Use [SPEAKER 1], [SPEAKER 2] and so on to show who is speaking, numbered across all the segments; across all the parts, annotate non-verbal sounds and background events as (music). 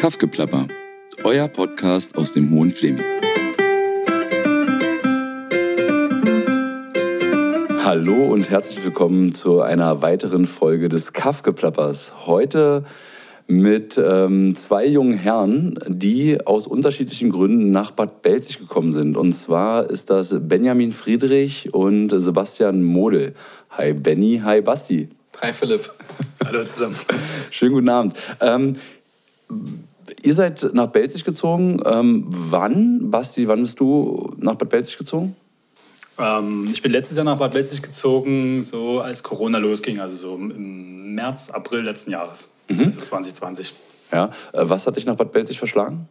[SPEAKER 1] Kaffgeplapper, euer Podcast aus dem Hohen Fleming. Hallo und herzlich willkommen zu einer weiteren Folge des Kaffgeplappers. Heute mit ähm, zwei jungen Herren, die aus unterschiedlichen Gründen nach Bad Belzig gekommen sind. Und zwar ist das Benjamin Friedrich und Sebastian Model. Hi Benny, hi Basti.
[SPEAKER 2] Hi Philipp. (laughs)
[SPEAKER 3] Hallo zusammen.
[SPEAKER 1] Schönen guten Abend. Ähm, ihr seid nach Belzig gezogen. Ähm, wann, Basti, wann bist du nach Bad Belzig gezogen?
[SPEAKER 3] Ähm, ich bin letztes Jahr nach Bad Belzig gezogen, so als Corona losging, also so im März, April letzten Jahres, mhm. also 2020.
[SPEAKER 1] Ja, äh, was hat dich nach Bad Belzig verschlagen?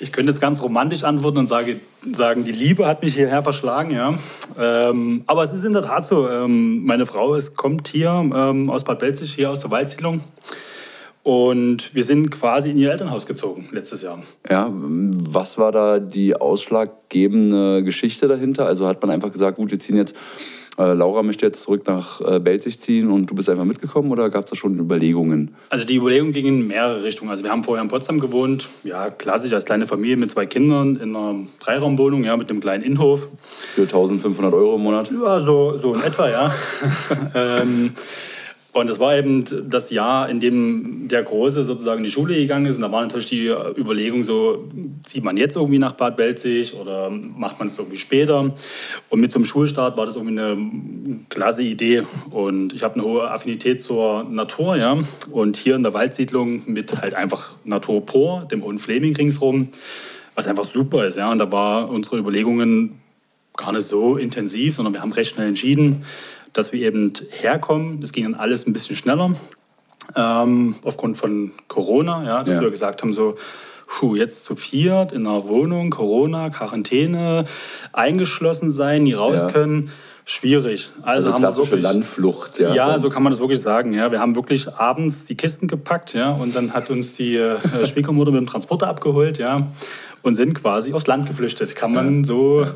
[SPEAKER 3] Ich könnte jetzt ganz romantisch antworten und sage, sagen, die Liebe hat mich hierher verschlagen, ja. Ähm, aber es ist in der Tat so. Ähm, meine Frau ist, kommt hier ähm, aus Bad Belzig, hier aus der Waldsiedlung. Und wir sind quasi in ihr Elternhaus gezogen letztes Jahr.
[SPEAKER 1] Ja, was war da die ausschlaggebende Geschichte dahinter? Also hat man einfach gesagt, gut, wir ziehen jetzt, äh, Laura möchte jetzt zurück nach äh, Belzig ziehen und du bist einfach mitgekommen oder gab es da schon Überlegungen?
[SPEAKER 3] Also die Überlegungen gingen in mehrere Richtungen. Also wir haben vorher in Potsdam gewohnt, ja, klassisch als kleine Familie mit zwei Kindern in einer Dreiraumwohnung, ja, mit einem kleinen Innenhof.
[SPEAKER 1] Für 1500 Euro im Monat?
[SPEAKER 3] Ja, so, so in etwa, ja. (laughs) ähm, und es war eben das Jahr, in dem der Große sozusagen in die Schule gegangen ist. Und da war natürlich die Überlegung so, zieht man jetzt irgendwie nach Bad Belzig oder macht man es irgendwie später? Und mit zum Schulstart war das irgendwie eine klasse Idee. Und ich habe eine hohe Affinität zur Natur, ja. Und hier in der Waldsiedlung mit halt einfach Natur pur, dem Hohen Fleming ringsrum, was einfach super ist, ja. Und da war unsere Überlegungen gar nicht so intensiv, sondern wir haben recht schnell entschieden, dass wir eben herkommen. Das ging dann alles ein bisschen schneller ähm, aufgrund von Corona, ja, dass ja. wir gesagt haben, so, puh, jetzt zu viert in einer Wohnung, Corona, Quarantäne, eingeschlossen sein, nie raus ja. können. Schwierig.
[SPEAKER 1] Also, also haben klassische wirklich, Landflucht,
[SPEAKER 3] ja. Ja, so kann man das wirklich sagen. Ja, wir haben wirklich abends die Kisten gepackt, ja, und dann hat uns die äh, Schwiegermutter mit dem Transporter abgeholt, ja, und sind quasi aufs Land geflüchtet. Kann man so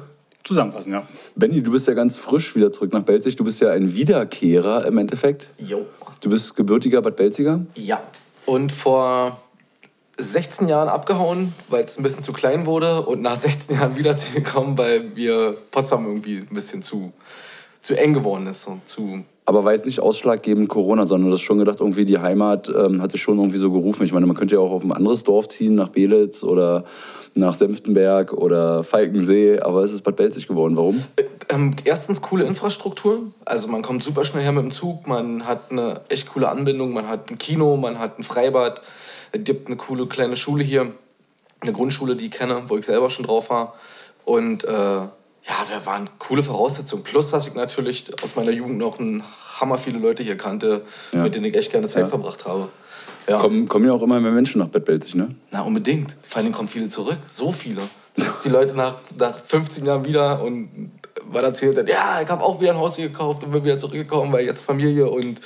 [SPEAKER 3] zusammenfassen, ja.
[SPEAKER 1] Benny, du bist ja ganz frisch wieder zurück nach Belzig. Du bist ja ein Wiederkehrer im Endeffekt.
[SPEAKER 2] Jo.
[SPEAKER 1] Du bist gebürtiger Bad Belziger?
[SPEAKER 2] Ja. Und vor 16 Jahren abgehauen, weil es ein bisschen zu klein wurde und nach (laughs) 16 Jahren wiedergekommen, weil mir Potsdam irgendwie ein bisschen zu, zu eng geworden ist und zu
[SPEAKER 1] aber war jetzt nicht ausschlaggebend Corona, sondern du hast schon gedacht, irgendwie die Heimat ähm, hatte schon irgendwie so gerufen. Ich meine, man könnte ja auch auf ein anderes Dorf ziehen, nach Belitz oder nach Senftenberg oder Falkensee, aber es ist Bad Belzig geworden. Warum?
[SPEAKER 2] Ähm, erstens coole Infrastruktur. Also man kommt super schnell her mit dem Zug, man hat eine echt coole Anbindung, man hat ein Kino, man hat ein Freibad, es gibt eine coole kleine Schule hier, eine Grundschule, die ich kenne, wo ich selber schon drauf war. Und äh, ja, wir waren coole Voraussetzungen. Plus, dass ich natürlich aus meiner Jugend noch ein Hammer viele Leute hier kannte, ja. mit denen ich echt gerne Zeit ja. verbracht habe.
[SPEAKER 1] Ja. Kommen, kommen ja auch immer mehr Menschen nach Bad Belzig, ne?
[SPEAKER 2] Na, unbedingt. Vor allem kommen viele zurück. So viele. Dass die Leute nach, nach 15 Jahren wieder und man erzählt dann, ja, ich habe auch wieder ein Haus hier gekauft und bin wieder zurückgekommen, weil jetzt Familie und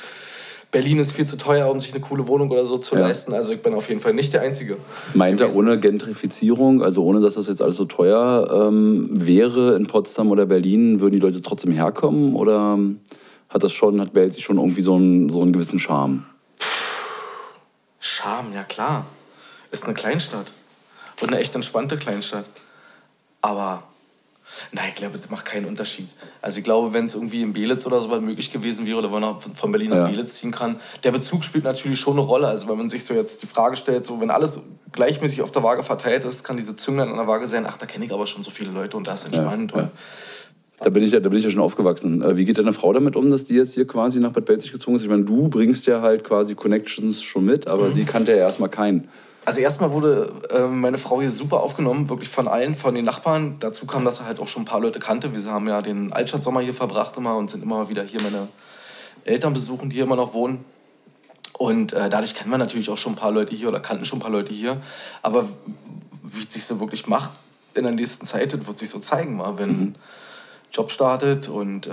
[SPEAKER 2] Berlin ist viel zu teuer, um sich eine coole Wohnung oder so zu ja. leisten. Also ich bin auf jeden Fall nicht der Einzige.
[SPEAKER 1] Meint er ohne Gentrifizierung, also ohne dass das jetzt alles so teuer ähm, wäre in Potsdam oder Berlin, würden die Leute trotzdem herkommen? Oder hat das schon, hat Belzig schon irgendwie so einen, so einen gewissen Charme?
[SPEAKER 2] Charme, ja klar. Ist eine Kleinstadt. Und eine echt entspannte Kleinstadt. Aber Nein, ich glaube, das macht keinen Unterschied. Also ich glaube, wenn es irgendwie in Belitz oder so was möglich gewesen wäre oder wenn man von Berlin nach ja. Belitz ziehen kann, der Bezug spielt natürlich schon eine Rolle. Also wenn man sich so jetzt die Frage stellt, so wenn alles gleichmäßig auf der Waage verteilt ist, kann diese Zünglein an der Waage sein, ach, da kenne ich aber schon so viele Leute und da ist entspannt. Ja, ja.
[SPEAKER 1] Da bin, ich ja, da bin ich ja schon aufgewachsen. Äh, wie geht deine Frau damit um, dass die jetzt hier quasi nach Bad Belzig gezogen ist? Ich meine, du bringst ja halt quasi Connections schon mit, aber mhm. sie kannte ja erstmal keinen.
[SPEAKER 2] Also erstmal wurde äh, meine Frau hier super aufgenommen, wirklich von allen, von den Nachbarn. Dazu kam, dass er halt auch schon ein paar Leute kannte. Wir haben ja den Altstadtsommer hier verbracht immer und sind immer wieder hier meine Eltern besuchen, die hier immer noch wohnen. Und äh, dadurch kennen wir natürlich auch schon ein paar Leute hier oder kannten schon ein paar Leute hier. Aber wie es sich so wirklich macht in der nächsten Zeit, das wird sich so zeigen, mal, wenn mhm. Job startet und äh,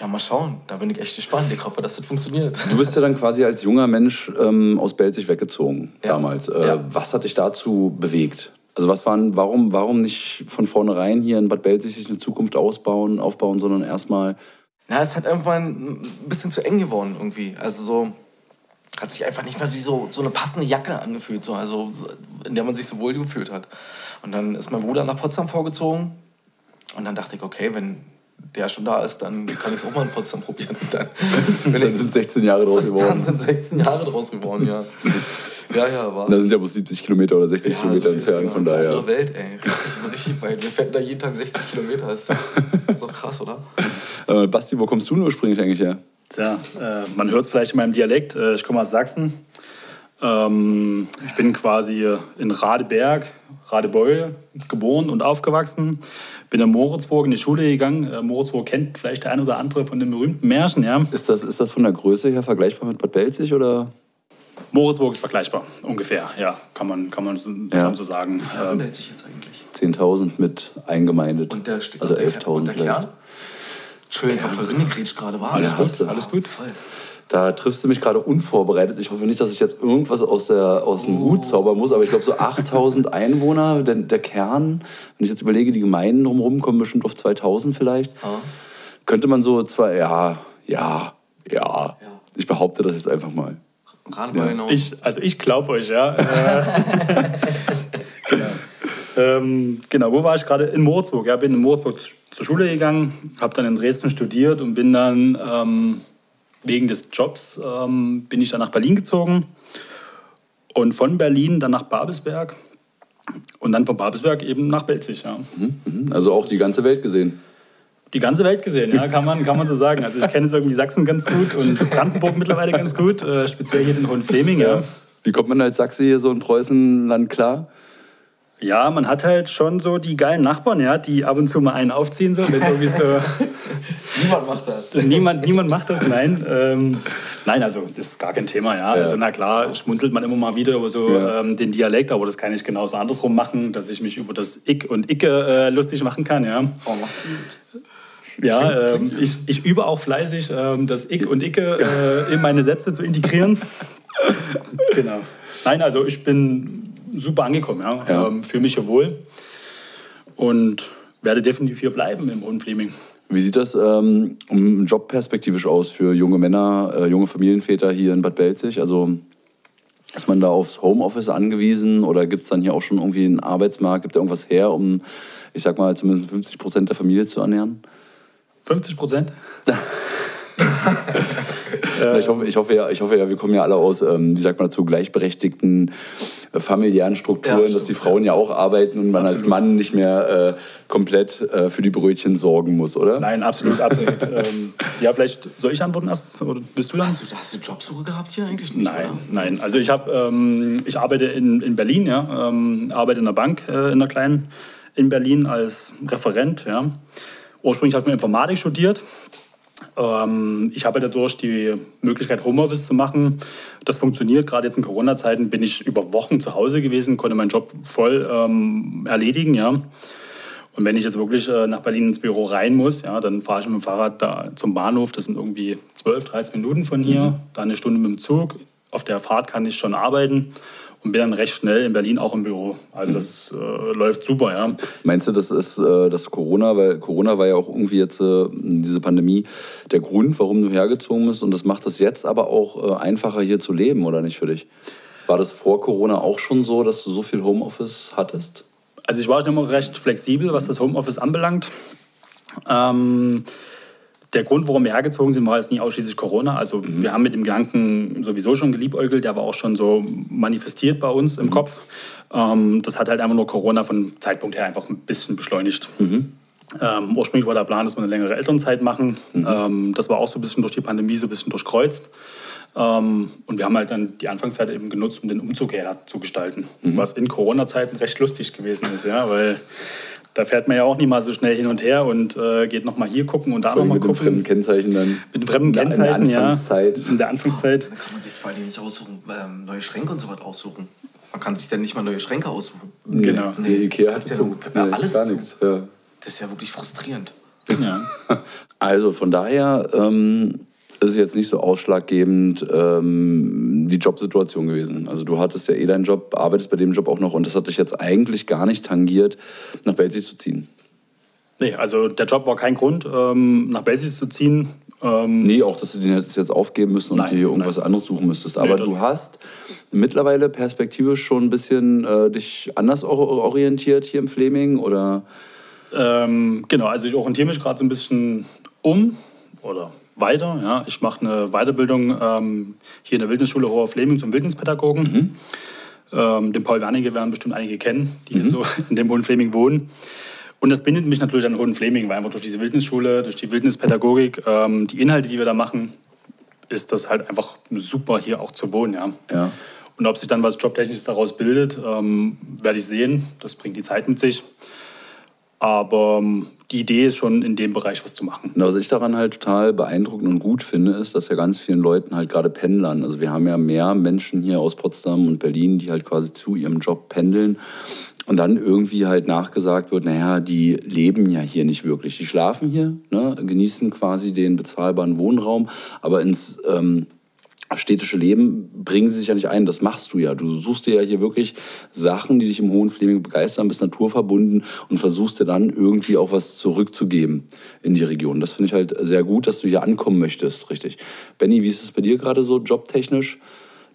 [SPEAKER 2] ja, mal schauen. Da bin ich echt gespannt. Ich hoffe, dass das funktioniert.
[SPEAKER 1] Du bist ja dann quasi als junger Mensch ähm, aus Belzig weggezogen ja. damals. Äh, ja. Was hat dich dazu bewegt? Also was waren, warum, warum nicht von vornherein hier in Bad Belzig sich eine Zukunft ausbauen, aufbauen, sondern erstmal...
[SPEAKER 2] Na, es hat irgendwann ein bisschen zu eng geworden irgendwie. Also so, hat sich einfach nicht mehr wie so, so eine passende Jacke angefühlt, so, also, in der man sich so wohl gefühlt hat. Und dann ist mein Bruder nach Potsdam vorgezogen und dann dachte ich, okay, wenn der schon da ist, dann kann ich es auch mal in Potsdam probieren. (laughs) Dann,
[SPEAKER 1] dann sind 16 Jahre draus (laughs) geworden.
[SPEAKER 2] Dann sind 16 Jahre draus geworden, ja. Ja, ja, war.
[SPEAKER 1] Da sind ja bloß 70 Kilometer oder 60 ja, Kilometer so entfernt, von daher.
[SPEAKER 2] Andere Welt, ey. Richtig weit. Wir fährt da jeden Tag 60 Kilometer. Das ist doch krass, oder? (laughs)
[SPEAKER 1] Äh, Basti, wo kommst du denn ursprünglich eigentlich her?
[SPEAKER 3] Tja, äh, man hört es vielleicht in meinem Dialekt. Äh, ich komme aus Sachsen. Ähm, ich bin quasi in Radeberg, Radebeul geboren und aufgewachsen. Bin in Moritzburg in die Schule gegangen. Äh, Moritzburg kennt vielleicht der eine oder andere von den berühmten Märchen. Ja.
[SPEAKER 1] Ist, das, ist das von der Größe her vergleichbar mit Bad Belzig oder?
[SPEAKER 3] Moritzburg ist vergleichbar, ungefähr, ja, kann man, kann man ja. so sagen.
[SPEAKER 2] Wie viel ähm, sich jetzt eigentlich?
[SPEAKER 1] 10.000 mit eingemeindet.
[SPEAKER 2] Und der
[SPEAKER 1] also 11.000 vielleicht.
[SPEAKER 2] Entschuldigung, ich habe vorhin gerade war.
[SPEAKER 1] Alles,
[SPEAKER 2] alles
[SPEAKER 1] gut, alles gut. Voll. Da triffst du mich gerade unvorbereitet. Ich hoffe nicht, dass ich jetzt irgendwas aus, der, aus dem Hut zaubern muss, aber ich glaube, so 8000 (laughs) Einwohner, der, der, Kern, wenn ich jetzt überlege, die Gemeinden drumherum kommen bestimmt auf 2000 vielleicht. Ah. Könnte man so zwei, ja, ja, ja, ja. Ich behaupte das jetzt einfach mal.
[SPEAKER 3] Ja. Ich, also ich glaube euch, ja. (laughs) Äh, (laughs) genau. Ähm, genau, wo war ich gerade? In Moritzburg. Ja, bin in Moritzburg zur Schule gegangen, habe dann in Dresden studiert und bin dann ähm, wegen des Jobs ähm, bin ich dann nach Berlin gezogen und von Berlin dann nach Babelsberg und dann von Babelsberg eben nach Belzig. Ja.
[SPEAKER 1] Mhm, mhm. Also auch die ganze Welt gesehen.
[SPEAKER 3] Die ganze Welt gesehen, ja, kann man, kann man so sagen. Also ich kenne jetzt irgendwie Sachsen ganz gut und Brandenburg mittlerweile ganz gut, äh, speziell hier den Hohenfleming. Ja.
[SPEAKER 1] Wie kommt man als Sachse hier so in Preußenland klar?
[SPEAKER 3] Ja, man hat halt schon so die geilen Nachbarn, ja, die ab und zu mal einen aufziehen. So, so
[SPEAKER 2] niemand macht das. (laughs)
[SPEAKER 3] Niemand, niemand macht das, nein. Ähm, nein, also das ist gar kein Thema, ja. ja. Also na klar, schmunzelt man immer mal wieder über so ja. ähm, den Dialekt, aber das kann ich genauso andersrum machen, dass ich mich über das Ich und Icke äh, lustig machen kann, ja.
[SPEAKER 2] Oh, was
[SPEAKER 3] ja, klingt, ähm, ich, ich übe auch fleißig, ähm, das Ich und Icke äh, in meine Sätze zu integrieren. (laughs) genau. Nein, also ich bin super angekommen, ja. ja. Ähm, Fühle mich ja wohl und werde definitiv hier bleiben im Hohenfleming.
[SPEAKER 1] Wie sieht das ähm, jobperspektivisch aus für junge Männer, äh, junge Familienväter hier in Bad Belzig? Also ist man da aufs Homeoffice angewiesen oder gibt es dann hier auch schon irgendwie einen Arbeitsmarkt? Gibt es irgendwas her, um, ich sag mal, zumindest 50 Prozent der Familie zu ernähren?
[SPEAKER 3] 50 Prozent? (laughs)
[SPEAKER 1] ich, hoffe, ich, hoffe ja, ich hoffe ja, wir kommen ja alle aus, ähm, wie sagt man dazu, gleichberechtigten äh, familiären Strukturen, ja, dass die Frauen ja auch arbeiten und man absolut. als Mann nicht mehr äh, komplett äh, für die Brötchen sorgen muss, oder?
[SPEAKER 3] Nein, absolut, absolut. (laughs) ähm, ja, vielleicht soll ich antworten erst oder bist du dann?
[SPEAKER 2] Hast du, hast du Jobsuche gehabt hier eigentlich nicht?
[SPEAKER 3] Nein, oder? nein. Also ich habe, ähm, ich arbeite in, in Berlin, ja, ähm, arbeite in der Bank äh, in einer kleinen in Berlin als Referent, ja. Ursprünglich habe ich Informatik studiert, ähm, ich habe dadurch die Möglichkeit, Homeoffice zu machen. Das funktioniert. Gerade jetzt in Corona-Zeiten bin ich über Wochen zu Hause gewesen, konnte meinen Job voll ähm, erledigen. Ja. Und wenn ich jetzt wirklich äh, nach Berlin ins Büro rein muss, ja, dann fahre ich mit dem Fahrrad da zum Bahnhof. Das sind irgendwie 12, 13 Minuten von hier. Mhm. Dann eine Stunde mit dem Zug. Auf der Fahrt kann ich schon arbeiten und bin dann recht schnell in Berlin auch im Büro. Also das äh, läuft super, ja.
[SPEAKER 1] Meinst du, das ist äh, das Corona, weil Corona war ja auch irgendwie jetzt äh, diese Pandemie der Grund, warum du hergezogen bist und das macht es jetzt aber auch äh, einfacher hier zu leben, oder nicht für dich? War das vor Corona auch schon so, dass du so viel Homeoffice hattest?
[SPEAKER 3] Also ich war schon immer recht flexibel, was das Homeoffice anbelangt. Ähm, der Grund, warum wir hergezogen sind, war jetzt nie ausschließlich Corona. Also mhm. wir haben mit dem Gedanken sowieso schon geliebäugelt, der war auch schon so manifestiert bei uns im mhm. Kopf. Ähm, das hat halt einfach nur Corona von Zeitpunkt her einfach ein bisschen beschleunigt. Mhm. Ähm, ursprünglich war der Plan, dass wir eine längere Elternzeit machen. Mhm. Ähm, das war auch so ein bisschen durch die Pandemie so ein bisschen durchkreuzt. Ähm, und wir haben halt dann die Anfangszeit eben genutzt, um den Umzug herzugestalten. Mhm. Was in Corona-Zeiten recht lustig gewesen ist, ja, weil da fährt man ja auch nicht mal so schnell hin und her und äh, geht nochmal hier gucken und da nochmal gucken. Mit
[SPEAKER 1] dem fremden Kennzeichen dann.
[SPEAKER 3] Mit dem fremden Kennzeichen,
[SPEAKER 1] in der Anfangszeit.
[SPEAKER 3] ja. In der Anfangszeit.
[SPEAKER 2] Oh, dann kann man sich vor allem nicht aussuchen, ähm, neue Schränke und so was aussuchen. Man kann sich dann nicht mal neue Schränke aussuchen.
[SPEAKER 3] Nee, genau.
[SPEAKER 1] Nee, Ikea hat ja, so,
[SPEAKER 2] nee, alles gar nichts. Ja. Das ist ja wirklich frustrierend.
[SPEAKER 3] Ja. (laughs)
[SPEAKER 1] Also von daher ähm, ist jetzt nicht so ausschlaggebend ähm, die Jobsituation gewesen. Also du hattest ja eh deinen Job, arbeitest bei dem Job auch noch und das hat dich jetzt eigentlich gar nicht tangiert, nach Belzig zu ziehen.
[SPEAKER 3] Nee, also der Job war kein Grund, ähm, nach Belzig zu ziehen. Ähm,
[SPEAKER 1] Nee, auch, dass du den hättest jetzt aufgeben müssen und
[SPEAKER 3] Nein,
[SPEAKER 1] dir irgendwas
[SPEAKER 3] nein.
[SPEAKER 1] anderes suchen müsstest. Aber
[SPEAKER 3] das-
[SPEAKER 1] du hast mittlerweile perspektivisch schon ein bisschen äh, dich anders or- orientiert hier im Fleming oder?
[SPEAKER 3] Ähm, genau, also ich orientiere mich gerade so ein bisschen um oder weiter. Ja. Ich mache eine Weiterbildung ähm, hier in der Wildnisschule Hoher Fleming zum Wildnispädagogen. Ähm, den Paul Wernicke werden bestimmt einige kennen, die so (laughs) in dem Hohen Fleming wohnen. Und das bindet mich natürlich an Hohen Fleming, weil einfach durch diese Wildnisschule, durch die Wildnispädagogik, ähm, die Inhalte, die wir da machen, ist das halt einfach super hier auch zu wohnen. Ja.
[SPEAKER 1] Ja.
[SPEAKER 3] Und ob sich dann was Jobtechnisches daraus bildet, ähm, werde ich sehen. Das bringt die Zeit mit sich. Aber ähm, die Idee ist schon, in dem Bereich was zu machen.
[SPEAKER 1] Was ich daran halt total beeindruckend und gut finde, ist, dass ja ganz vielen Leuten halt gerade Pendlern, also wir haben ja mehr Menschen hier aus Potsdam und Berlin, die halt quasi zu ihrem Job pendeln und dann irgendwie halt nachgesagt wird, naja, die leben ja hier nicht wirklich. Die schlafen hier, ne, genießen quasi den bezahlbaren Wohnraum, aber ins ähm, städtische Leben bringen sie sich ja nicht ein. Das machst du ja. Du suchst dir ja hier wirklich Sachen, die dich im Hohen Fleming begeistern, bist naturverbunden und versuchst dir dann irgendwie auch was zurückzugeben in die Region. Das finde ich halt sehr gut, dass du hier ankommen möchtest, richtig. Benny, wie ist es bei dir gerade so jobtechnisch?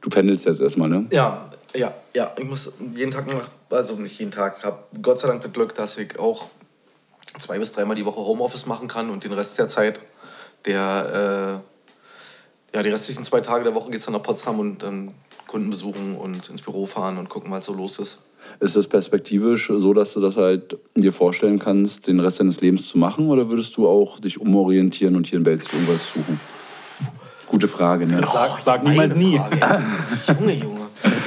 [SPEAKER 1] Du pendelst jetzt erstmal, ne?
[SPEAKER 2] Ja, ja, ja. Ich muss jeden Tag nach, also nicht jeden Tag, habe Gott sei Dank das Glück, dass ich auch zwei bis dreimal die Woche Homeoffice machen kann und den Rest der Zeit, der, äh, ja, die restlichen zwei Tage der Woche geht es dann nach Potsdam und ähm, Kunden besuchen und ins Büro fahren und gucken, was so los ist.
[SPEAKER 1] Ist es perspektivisch so, dass du das halt dir vorstellen kannst, den Rest deines Lebens zu machen? Oder würdest du auch dich umorientieren und hier in Belzig irgendwas suchen? Gute Frage, ne?
[SPEAKER 3] Sag, sag niemals nie.
[SPEAKER 2] Frage. (laughs) Junge, Junge.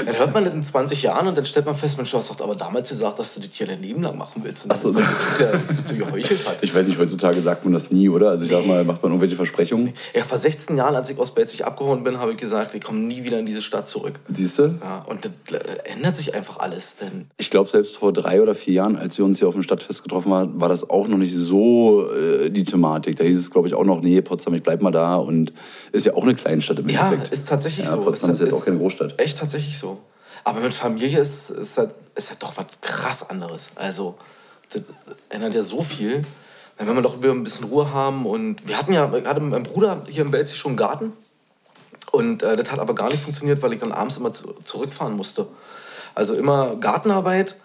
[SPEAKER 2] Dann hört man das in 20 Jahren und dann stellt man fest, Mensch, du hast doch aber damals gesagt, dass du das hier dein Leben lang machen willst. Und das
[SPEAKER 1] so.
[SPEAKER 2] ist der Typ, der so geheuchelt hat.
[SPEAKER 1] Ich weiß nicht, heutzutage sagt man das nie, oder? Also ich sag mal, macht man irgendwelche Versprechungen?
[SPEAKER 2] Ja, vor 16 Jahren, als ich aus Belzig abgehauen bin, habe ich gesagt, ich komme nie wieder in diese Stadt zurück.
[SPEAKER 1] Siehst du?
[SPEAKER 2] Ja, und das äh, ändert sich einfach alles. Denn
[SPEAKER 1] Ich glaube, selbst vor drei oder vier Jahren, als wir uns hier auf dem Stadtfest getroffen haben, war das auch noch nicht so äh, die Thematik. Da hieß es, glaube ich, auch noch, nee, Potsdam, ich bleib mal da. Und ist ja auch eine Kleinstadt im
[SPEAKER 2] ja,
[SPEAKER 1] Endeffekt.
[SPEAKER 2] ist tatsächlich
[SPEAKER 1] Ja,
[SPEAKER 2] so.
[SPEAKER 1] Potsdam ist jetzt auch keine Großstadt.
[SPEAKER 2] Echt tatsächlich so. Aber mit Familie ist, ist, halt, ist halt doch was krass anderes. Also, das ändert ja so viel. Will man doch ein bisschen Ruhe haben. Und wir hatten ja gerade meinem Bruder hier in Belzig schon einen Garten. Und äh, das hat aber gar nicht funktioniert, weil ich dann abends immer zu, zurückfahren musste. Also immer Gartenarbeit,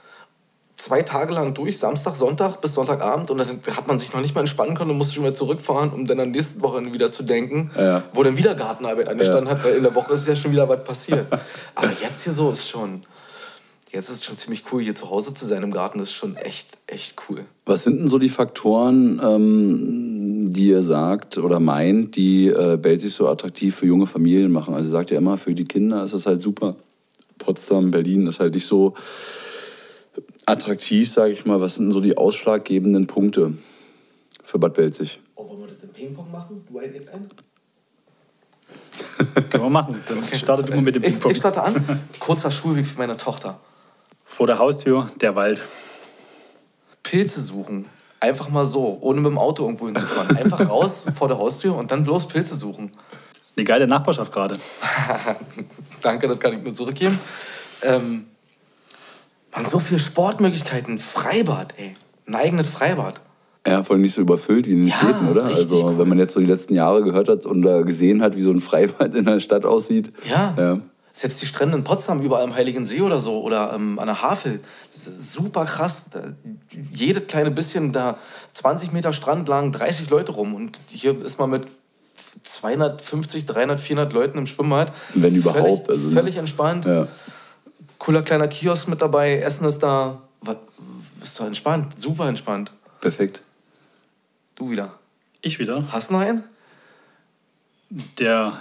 [SPEAKER 2] zwei Tage lang durch, Samstag, Sonntag bis Sonntagabend. Und dann hat man sich noch nicht mal entspannen können und musste schon wieder zurückfahren, um dann am nächsten Wochenende wieder zu denken,
[SPEAKER 1] Ja.
[SPEAKER 2] wo dann wieder Gartenarbeit angestanden hat, weil in der Woche ist ja schon wieder was passiert. Aber jetzt hier so ist schon, jetzt ist es schon ziemlich cool, hier zu Hause zu sein im Garten. Das ist schon echt, echt cool.
[SPEAKER 1] Was sind denn so die Faktoren, ähm, die ihr sagt oder meint, die äh, Belzig so attraktiv für junge Familien machen? Also sagt ihr immer, für die Kinder ist es halt super. Potsdam, Berlin ist halt nicht so attraktiv, sage ich mal. Was sind so die ausschlaggebenden Punkte für Bad Belzig?
[SPEAKER 2] Oh, wollen wir das im Ping-Pong machen? Du ein, ich ein? (laughs)
[SPEAKER 3] Können wir machen. Dann startet immer mit dem
[SPEAKER 2] Ich,
[SPEAKER 3] Ping-Pong.
[SPEAKER 2] ich starte an. (laughs) Kurzer Schulweg für meine Tochter.
[SPEAKER 3] Vor der Haustür der Wald.
[SPEAKER 2] Pilze suchen. Einfach mal so, ohne mit dem Auto irgendwo hinzufahren. Einfach raus (laughs) vor der Haustür und dann bloß Pilze suchen.
[SPEAKER 3] Eine geile Nachbarschaft gerade.
[SPEAKER 2] Danke, das kann ich nur zurückgeben. Ähm, man, so viele Sportmöglichkeiten. Freibad, ey. Ein eigenes Freibad.
[SPEAKER 1] Ja, vor allem nicht so überfüllt wie in den
[SPEAKER 2] Ja,
[SPEAKER 1] Städten, oder? Also,
[SPEAKER 2] cool.
[SPEAKER 1] wenn man jetzt so die letzten Jahre gehört hat und äh, gesehen hat, wie so ein Freibad (laughs) in der Stadt aussieht.
[SPEAKER 2] Ja.
[SPEAKER 1] ja.
[SPEAKER 2] Selbst die Strände in Potsdam, überall am Heiligen See oder so, oder ähm, an der Havel, das ist super krass. Da, jede kleine bisschen, da 20 Meter Strand lagen 30 Leute rum. Und hier ist man mit 250, 300, 400 Leuten im Schwimmbad.
[SPEAKER 1] Wenn überhaupt,
[SPEAKER 2] Völlig,
[SPEAKER 1] also, ne?
[SPEAKER 2] völlig entspannt.
[SPEAKER 1] ja.
[SPEAKER 2] Cooler kleiner Kiosk mit dabei, Essen ist da. Was, ist doch entspannt, super entspannt.
[SPEAKER 1] Perfekt.
[SPEAKER 2] Du wieder.
[SPEAKER 3] Ich wieder.
[SPEAKER 2] Hast du noch einen?
[SPEAKER 3] Der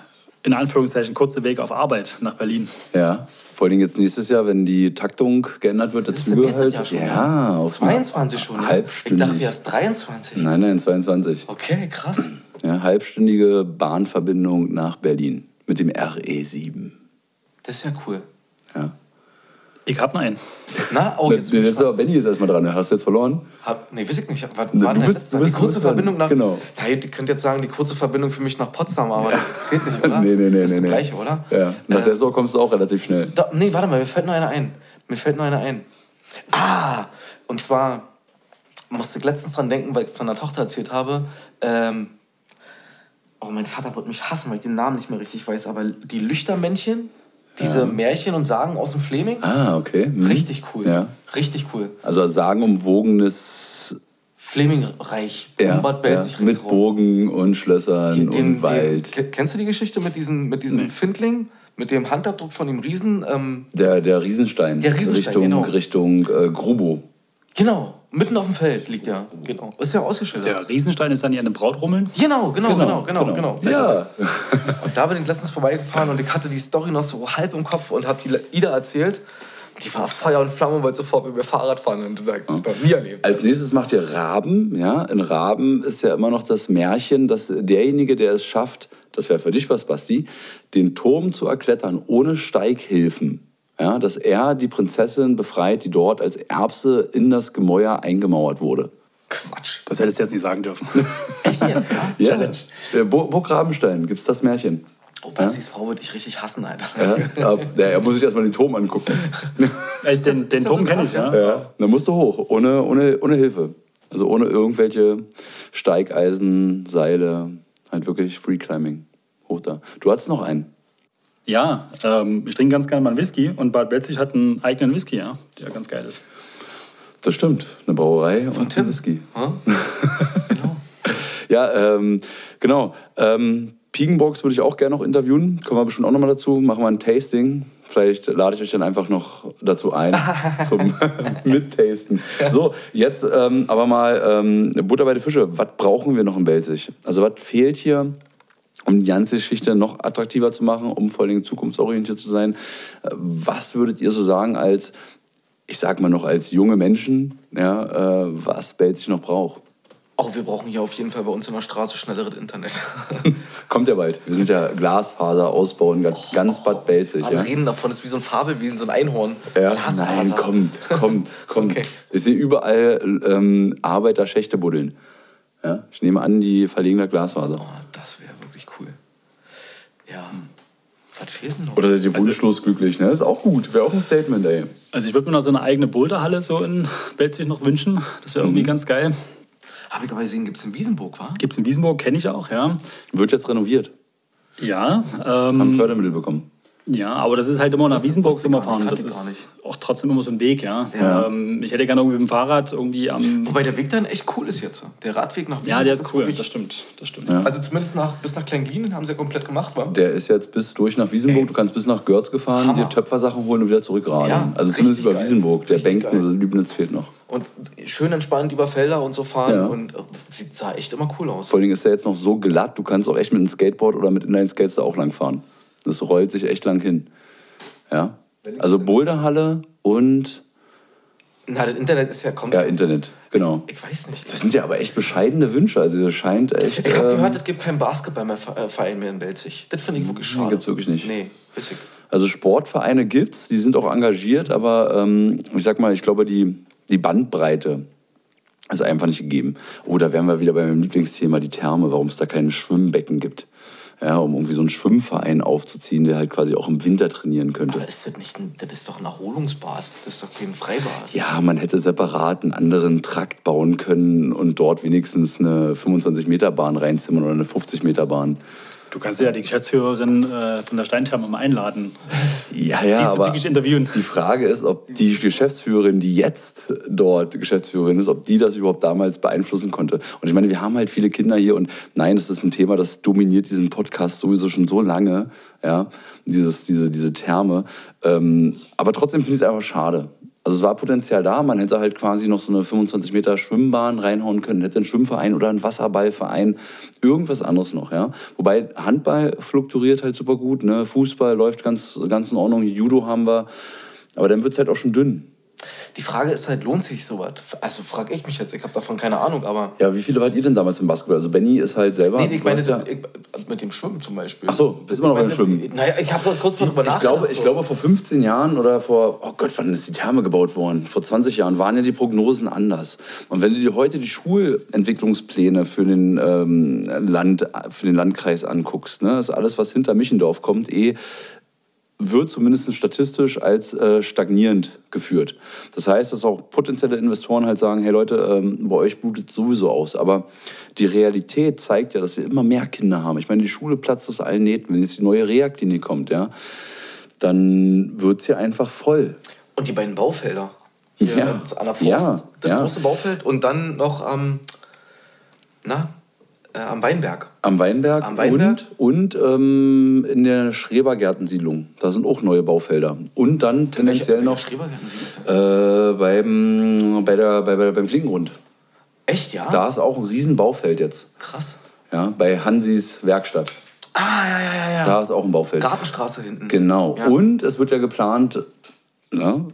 [SPEAKER 3] in Anführungszeichen kurze Weg auf Arbeit nach Berlin.
[SPEAKER 1] Ja. Vor allem jetzt nächstes Jahr, wenn die Taktung geändert wird,
[SPEAKER 2] nächstes
[SPEAKER 1] halt.
[SPEAKER 2] Jahr schon.
[SPEAKER 1] ja, auf
[SPEAKER 2] 22 schon. ne?
[SPEAKER 1] Halbstündig.
[SPEAKER 2] Ich dachte erst 23.
[SPEAKER 1] Nein, nein, 22.
[SPEAKER 2] Okay, krass.
[SPEAKER 1] Ja, halbstündige Bahnverbindung nach Berlin mit dem RE7.
[SPEAKER 2] Das ist ja cool.
[SPEAKER 1] Ja.
[SPEAKER 3] Ich hab noch einen.
[SPEAKER 2] Na, oh, jetzt ich
[SPEAKER 1] jetzt aber Benny ist erstmal dran. Hast du jetzt verloren?
[SPEAKER 2] Hab, nee, weiß ich nicht. War,
[SPEAKER 1] Ne,
[SPEAKER 2] war
[SPEAKER 1] du bist- du bist
[SPEAKER 2] die kurze
[SPEAKER 1] dran.
[SPEAKER 2] Verbindung nach.
[SPEAKER 1] Genau.
[SPEAKER 2] Ja, ihr könnt jetzt sagen, die kurze Verbindung für mich nach Potsdam, aber das zählt nicht, oder? (laughs)
[SPEAKER 1] nee, nee, nee.
[SPEAKER 2] Das ist
[SPEAKER 1] nee,
[SPEAKER 2] das
[SPEAKER 1] nee.
[SPEAKER 2] Gleiche, oder?
[SPEAKER 1] Ja. Nach
[SPEAKER 2] Äh,
[SPEAKER 1] Dessau kommst du auch relativ schnell.
[SPEAKER 2] Da, nee, warte mal, mir fällt nur einer ein. Mir fällt nur einer ein. Ah, und zwar musste ich letztens dran denken, weil ich von der Tochter erzählt habe. Ähm, oh, mein Vater wird mich hassen, weil ich den Namen nicht mehr richtig weiß, aber die Lüchtermännchen, diese Märchen und Sagen aus dem Fleming.
[SPEAKER 1] Ah, okay. Hm.
[SPEAKER 2] Richtig cool.
[SPEAKER 1] Ja.
[SPEAKER 2] Richtig cool.
[SPEAKER 1] Also sagenumwogenes
[SPEAKER 2] Flemingreich,
[SPEAKER 1] ja,
[SPEAKER 2] Bad Belzig
[SPEAKER 1] ja, mit. Burgen und Schlössern
[SPEAKER 2] Den-
[SPEAKER 1] und
[SPEAKER 2] den-
[SPEAKER 1] Wald.
[SPEAKER 2] Den, kennst du die Geschichte mit diesem, mit diesem Findling? Mit dem Handabdruck von dem Riesen? Ähm,
[SPEAKER 1] Der, der Riesenstein.
[SPEAKER 2] Der Riesenstein,
[SPEAKER 1] Richtung,
[SPEAKER 2] genau.
[SPEAKER 1] Richtung äh, Grubo.
[SPEAKER 2] Genau, mitten auf dem Feld liegt der. Genau. Ist ja ausgeschildert.
[SPEAKER 3] Der Riesenstein ist dann hier an den Brautrummeln.
[SPEAKER 2] Genau, genau, genau, genau, genau. Das
[SPEAKER 1] Ja.
[SPEAKER 2] ist- Und da bin ich letztens vorbeigefahren und ich hatte die Story noch so halb im Kopf und habe die Ida erzählt. Die war Feuer und Flamme und wollte sofort mit mir Fahrrad fahren und da noch nie erlebt.
[SPEAKER 1] Als nächstes macht ihr Raben. Ja? In Raben ist ja immer noch das Märchen, dass derjenige, der es schafft, das wäre für dich was, Basti, den Turm zu erklettern ohne Steighilfen. Ja? Dass er die Prinzessin befreit, die dort als Erbse in das Gemäuer eingemauert wurde.
[SPEAKER 2] Quatsch.
[SPEAKER 3] Das hättest du jetzt nicht sagen dürfen. (laughs)
[SPEAKER 2] Echt jetzt, ja?
[SPEAKER 1] Ja.
[SPEAKER 3] Challenge.
[SPEAKER 1] Äh, Burg Rabenstein, gibt es das Märchen?
[SPEAKER 2] Oh, Bastis Frau würde ich richtig hassen, Alter.
[SPEAKER 1] Ja, ab- ja, er muss sich erstmal den Turm angucken. (laughs)
[SPEAKER 3] Also den
[SPEAKER 2] das-
[SPEAKER 3] den
[SPEAKER 2] das
[SPEAKER 3] Turm
[SPEAKER 2] so
[SPEAKER 3] kenne ich,
[SPEAKER 2] krass,
[SPEAKER 3] ja.
[SPEAKER 1] Ja, dann musst du hoch, ohne, ohne, ohne Hilfe. Also ohne irgendwelche Steigeisen, Seile, halt wirklich Free Climbing. Hoch da. Du hattest noch einen.
[SPEAKER 3] Ja, ähm, ich trinke ganz gerne mal einen Whisky und Bad Belzig hat einen eigenen Whisky, ja, der ganz geil ist.
[SPEAKER 1] Das stimmt. Eine Brauerei und
[SPEAKER 2] Tim.
[SPEAKER 1] ein Whisky.
[SPEAKER 2] Genau. (laughs)
[SPEAKER 1] Ja, ähm, genau. Ähm, Piegenbox würde ich auch gerne noch interviewen. Kommen wir bestimmt auch noch mal dazu. Machen wir ein Tasting. Vielleicht lade ich euch dann einfach noch dazu ein (laughs) zum (laughs) Mittasten. So, jetzt ähm, aber mal ähm, Butter bei den Fische. Was brauchen wir noch in Belzig? Also was fehlt hier, um die ganze Geschichte noch attraktiver zu machen, um vor allen Dingen zukunftsorientiert zu sein? Was würdet ihr so sagen als, ich sag mal noch als junge Menschen, ja, äh, was Belzig noch braucht?
[SPEAKER 2] Oh, wir brauchen hier auf jeden Fall bei uns in der Straße schnelleres Internet. (laughs) (laughs)
[SPEAKER 1] Kommt ja bald. Wir sind ja Glasfaser ausbauen, ganz- ganz Bad Belzig.
[SPEAKER 2] Alle
[SPEAKER 1] Ja?
[SPEAKER 2] reden davon, ist wie so ein Fabelwesen, so ein Einhorn.
[SPEAKER 1] Ja,
[SPEAKER 2] Glasfaser.
[SPEAKER 1] nein, kommt, kommt, (laughs) kommt.
[SPEAKER 2] Okay.
[SPEAKER 1] Ich sehe überall ähm, Arbeiter Schächte buddeln. Ja? Ich nehme an, die verlegen da Glasfaser.
[SPEAKER 2] Oh, das wäre wirklich cool. Ja. Was fehlt denn noch?
[SPEAKER 1] Oder seid ihr wunschlos glücklich? Ne? Ist auch gut. Wäre auch ein Statement, ey.
[SPEAKER 3] Also ich würde mir noch so eine eigene Boulderhalle so in Belzig noch wünschen. Das wäre
[SPEAKER 1] Mhm.
[SPEAKER 3] irgendwie ganz geil.
[SPEAKER 2] Habe ich aber gesehen, gibt es in Wiesenburg, wa?
[SPEAKER 3] Gibt es in Wiesenburg, kenne ich auch, ja.
[SPEAKER 1] Wird jetzt renoviert.
[SPEAKER 3] Ja,
[SPEAKER 1] Haben
[SPEAKER 3] ähm,
[SPEAKER 1] Fördermittel bekommen.
[SPEAKER 3] Ja, aber das ist halt immer nach Wiesenburg
[SPEAKER 2] nicht,
[SPEAKER 3] fahren. Das ist auch trotzdem immer so ein Weg, ja.
[SPEAKER 2] Ja.
[SPEAKER 3] Ähm, ich hätte gerne irgendwie mit dem Fahrrad irgendwie am...
[SPEAKER 2] Wobei der Weg dann echt cool ist jetzt. Der Radweg nach Wiesenburg
[SPEAKER 3] Ja, der ist cool,
[SPEAKER 2] wirklich-
[SPEAKER 3] das stimmt, das stimmt.
[SPEAKER 1] Ja.
[SPEAKER 2] Also zumindest nach, bis nach Kleinglien haben sie ja komplett gemacht, wa?
[SPEAKER 1] Der ist jetzt bis durch nach Wiesenburg. Du kannst bis nach Görz gefahren,
[SPEAKER 2] Hammer.
[SPEAKER 1] dir Töpfersachen holen und wieder zurückradeln.
[SPEAKER 2] Ja,
[SPEAKER 1] also zumindest über
[SPEAKER 2] geil.
[SPEAKER 1] Wiesenburg. Der
[SPEAKER 2] geil.
[SPEAKER 1] Lübnitz fehlt noch.
[SPEAKER 2] Und schön entspannt über Felder und so fahren.
[SPEAKER 1] Ja.
[SPEAKER 2] Und äh, sieht, sah echt immer cool aus.
[SPEAKER 1] Vor allen Dingen ist der jetzt noch so glatt, du kannst auch echt mit einem Skateboard oder mit Inline-Skates da auch lang fahren. Das rollt sich echt lang hin. Ja. Also Boulderhalle und
[SPEAKER 2] Na, das Internet ist ja kommt.
[SPEAKER 1] ja, Internet. Genau.
[SPEAKER 2] Ich weiß nicht.
[SPEAKER 1] Das sind ja aber echt bescheidene Wünsche. Also das scheint echt.
[SPEAKER 2] Ich habe
[SPEAKER 1] ähm,
[SPEAKER 2] gehört, es gibt keinen Basketballverein mehr in Belzig. Das finde ich wirklich schade.
[SPEAKER 1] gibt's wirklich nicht.
[SPEAKER 2] Nee, weiß ich.
[SPEAKER 1] Also Sportvereine gibt's, die sind auch engagiert, aber ähm, ich sag mal, ich glaube, die, die Bandbreite ist einfach nicht gegeben. Oh, da wären wir wieder bei meinem Lieblingsthema, die Therme, warum es da keine Schwimmbecken gibt. Ja, um irgendwie so einen Schwimmverein aufzuziehen, der halt quasi auch im Winter trainieren könnte.
[SPEAKER 2] Aber ist das nicht ein, das ist doch ein Erholungsbad. Das ist doch kein Freibad.
[SPEAKER 1] Ja, man hätte separat einen anderen Trakt bauen können und dort wenigstens eine 25-Meter-Bahn reinzimmern oder eine 50-Meter-Bahn.
[SPEAKER 3] Du kannst ja die Geschäftsführerin äh, von der Steintherme mal einladen.
[SPEAKER 1] Ja, ja, aber
[SPEAKER 3] interviewen.
[SPEAKER 1] die Frage ist, ob die Geschäftsführerin, die jetzt dort Geschäftsführerin ist, ob die das überhaupt damals beeinflussen konnte. Und ich meine, wir haben halt viele Kinder hier und nein, das ist ein Thema, das dominiert diesen Podcast sowieso schon so lange, ja, dieses, diese, diese Therme. Ähm, aber trotzdem finde ich es einfach schade. Also es war Potenzial da, man hätte halt quasi noch so eine 25 Meter Schwimmbahn reinhauen können, hätte einen Schwimmverein oder einen Wasserballverein, irgendwas anderes noch, ja. Wobei Handball fluktuiert halt super gut, ne? Fußball läuft ganz, ganz in Ordnung, Judo haben wir, aber dann wird es halt auch schon dünn.
[SPEAKER 2] Die Frage ist halt, lohnt sich sowas? Also frage ich mich jetzt, ich habe davon keine Ahnung, aber.
[SPEAKER 1] Ja, wie viele wart ihr denn damals im Basketball? Also Benny ist halt selber.
[SPEAKER 2] Nee, ich
[SPEAKER 1] du
[SPEAKER 2] meine,
[SPEAKER 1] ja,
[SPEAKER 2] ich, mit dem Schwimmen zum Beispiel.
[SPEAKER 1] Ach so, bist immer noch beim Schwimmen.
[SPEAKER 2] Naja, ich habe kurz mal drüber
[SPEAKER 1] ich,
[SPEAKER 2] nachgedacht.
[SPEAKER 1] glaube, ich glaube, vor 15 Jahren oder vor, oh Gott, wann ist die Therme gebaut worden? Vor 20 Jahren waren ja die Prognosen anders. Und wenn du dir heute die Schulentwicklungspläne für den, ähm, Land, für den Landkreis anguckst, ne, ist alles, was hinter Michendorf kommt, eh wird zumindest statistisch als äh, stagnierend geführt. Das heißt, dass auch potenzielle Investoren halt sagen, hey Leute, ähm, bei euch blutet sowieso aus. Aber die Realität zeigt ja, dass wir immer mehr Kinder haben. Ich meine, die Schule platzt aus allen Nähten. Wenn jetzt die neue Reha-Klinik kommt, ja, dann wird sie einfach voll.
[SPEAKER 2] Und die beiden Baufelder. Hier ja. an der Forst, ja. das ja. große Baufeld und dann noch am, na, äh, am Weinberg.
[SPEAKER 1] Am Weinberg,
[SPEAKER 2] am Weinberg.
[SPEAKER 1] und, und ähm, in der Schrebergärtensiedlung. Da sind auch neue Baufelder. Und dann tendenziell noch äh, beim, bei der, bei, bei, beim Klingengrund.
[SPEAKER 2] Echt, ja?
[SPEAKER 1] Da ist auch ein riesen Baufeld jetzt.
[SPEAKER 2] Krass.
[SPEAKER 1] Ja, bei Hansis Werkstatt.
[SPEAKER 2] Ah, ja, ja, ja. ja.
[SPEAKER 1] Da ist auch ein Baufeld.
[SPEAKER 2] Gartenstraße hinten.
[SPEAKER 1] Genau. Ja. Und es wird ja geplant, ne,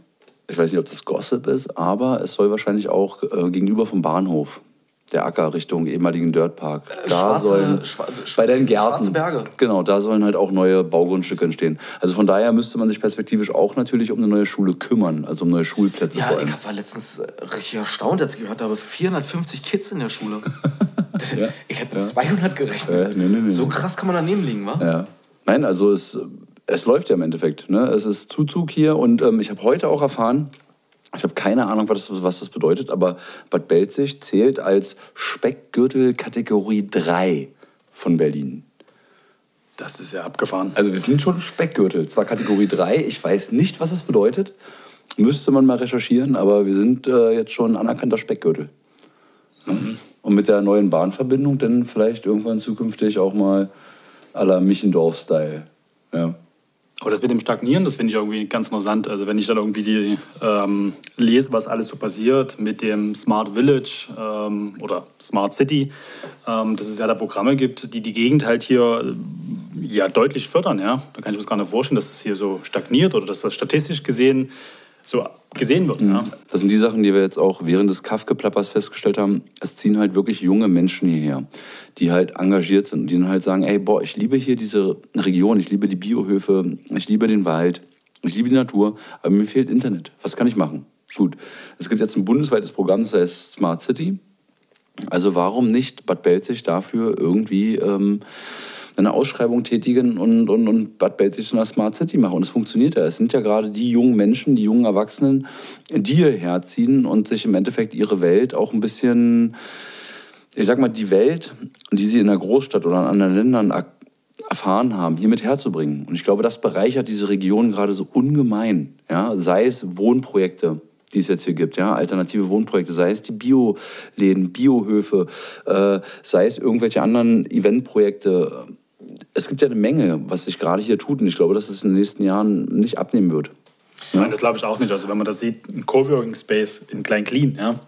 [SPEAKER 1] ich weiß nicht, ob das Gossip ist, aber es soll wahrscheinlich auch äh, gegenüber vom Bahnhof der Acker Richtung ehemaligen Dirtpark.
[SPEAKER 2] Äh, da schwarze,
[SPEAKER 1] sollen
[SPEAKER 2] schwa
[SPEAKER 1] bei den Gärten,
[SPEAKER 2] schwarze Berge.
[SPEAKER 1] Genau, da sollen halt auch neue Baugrundstücke entstehen. Also von daher müsste man sich perspektivisch auch natürlich um eine neue Schule kümmern, also um neue Schulplätze
[SPEAKER 2] ja,
[SPEAKER 1] vor allem.
[SPEAKER 2] ich war letztens äh, richtig erstaunt, als ich gehört habe, 450 Kids in der Schule. (laughs) ja, ich hätte mit ja. 200 gerechnet. Nee, nee, nee, so krass kann man daneben liegen, wa?
[SPEAKER 1] Ja. Nein, also es, es läuft ja im Endeffekt. Ne? Es ist Zuzug hier und ähm, ich habe heute auch erfahren, ich habe keine Ahnung, was das, was das bedeutet, aber Bad Belzig zählt als Speckgürtel Kategorie 3 von Berlin.
[SPEAKER 3] Das ist ja abgefahren.
[SPEAKER 1] Also wir sind schon Speckgürtel, zwar Kategorie 3, ich weiß nicht, was es bedeutet. Müsste man mal recherchieren, aber wir sind äh, jetzt schon anerkannter Speckgürtel. Mhm. Und mit der neuen Bahnverbindung dann vielleicht irgendwann zukünftig auch mal à la Michendorf-Style. Ja.
[SPEAKER 3] Aber das mit dem Stagnieren, das finde ich irgendwie ganz interessant. Also wenn ich dann irgendwie die, ähm, lese, was alles so passiert mit dem Smart Village ähm, oder Smart City, ähm, dass es ja da Programme gibt, die die Gegend halt hier äh, ja, deutlich fördern. Ja? Da kann ich mir das gar nicht vorstellen, dass das hier so stagniert oder dass das statistisch gesehen so gesehen wird. Ja.
[SPEAKER 1] Das sind die Sachen, die wir jetzt auch während des Kaffgeplappers festgestellt haben. Es ziehen halt wirklich junge Menschen hierher, die halt engagiert sind, die dann halt sagen, ey, boah, ich liebe hier diese Region, ich liebe die Biohöfe, ich liebe den Wald, ich liebe die Natur, aber mir fehlt Internet. Was kann ich machen? Gut, es gibt jetzt ein bundesweites Programm, das heißt Smart City. Also warum nicht Bad Belzig dafür irgendwie... Ähm, eine Ausschreibung tätigen und, und, und Bad Belzig zu einer Smart City machen. Und es funktioniert ja. Es sind ja gerade die jungen Menschen, die jungen Erwachsenen, die hierher ziehen und sich im Endeffekt ihre Welt auch ein bisschen, ich sag mal, die Welt, die sie in der Großstadt oder in anderen Ländern erfahren haben, hier mit herzubringen. Und ich glaube, das bereichert diese Region gerade so ungemein. Ja? Sei es Wohnprojekte, die es jetzt hier gibt, ja, alternative Wohnprojekte, sei es die Bioläden, Biohöfe, äh, sei es irgendwelche anderen Eventprojekte es gibt ja eine Menge, was sich gerade hier tut. Und ich glaube, dass es in den nächsten Jahren nicht abnehmen wird.
[SPEAKER 3] Ja? Nein, das glaube ich auch nicht. Also wenn man das sieht, ein Coworking Space in Klein Clean, ja.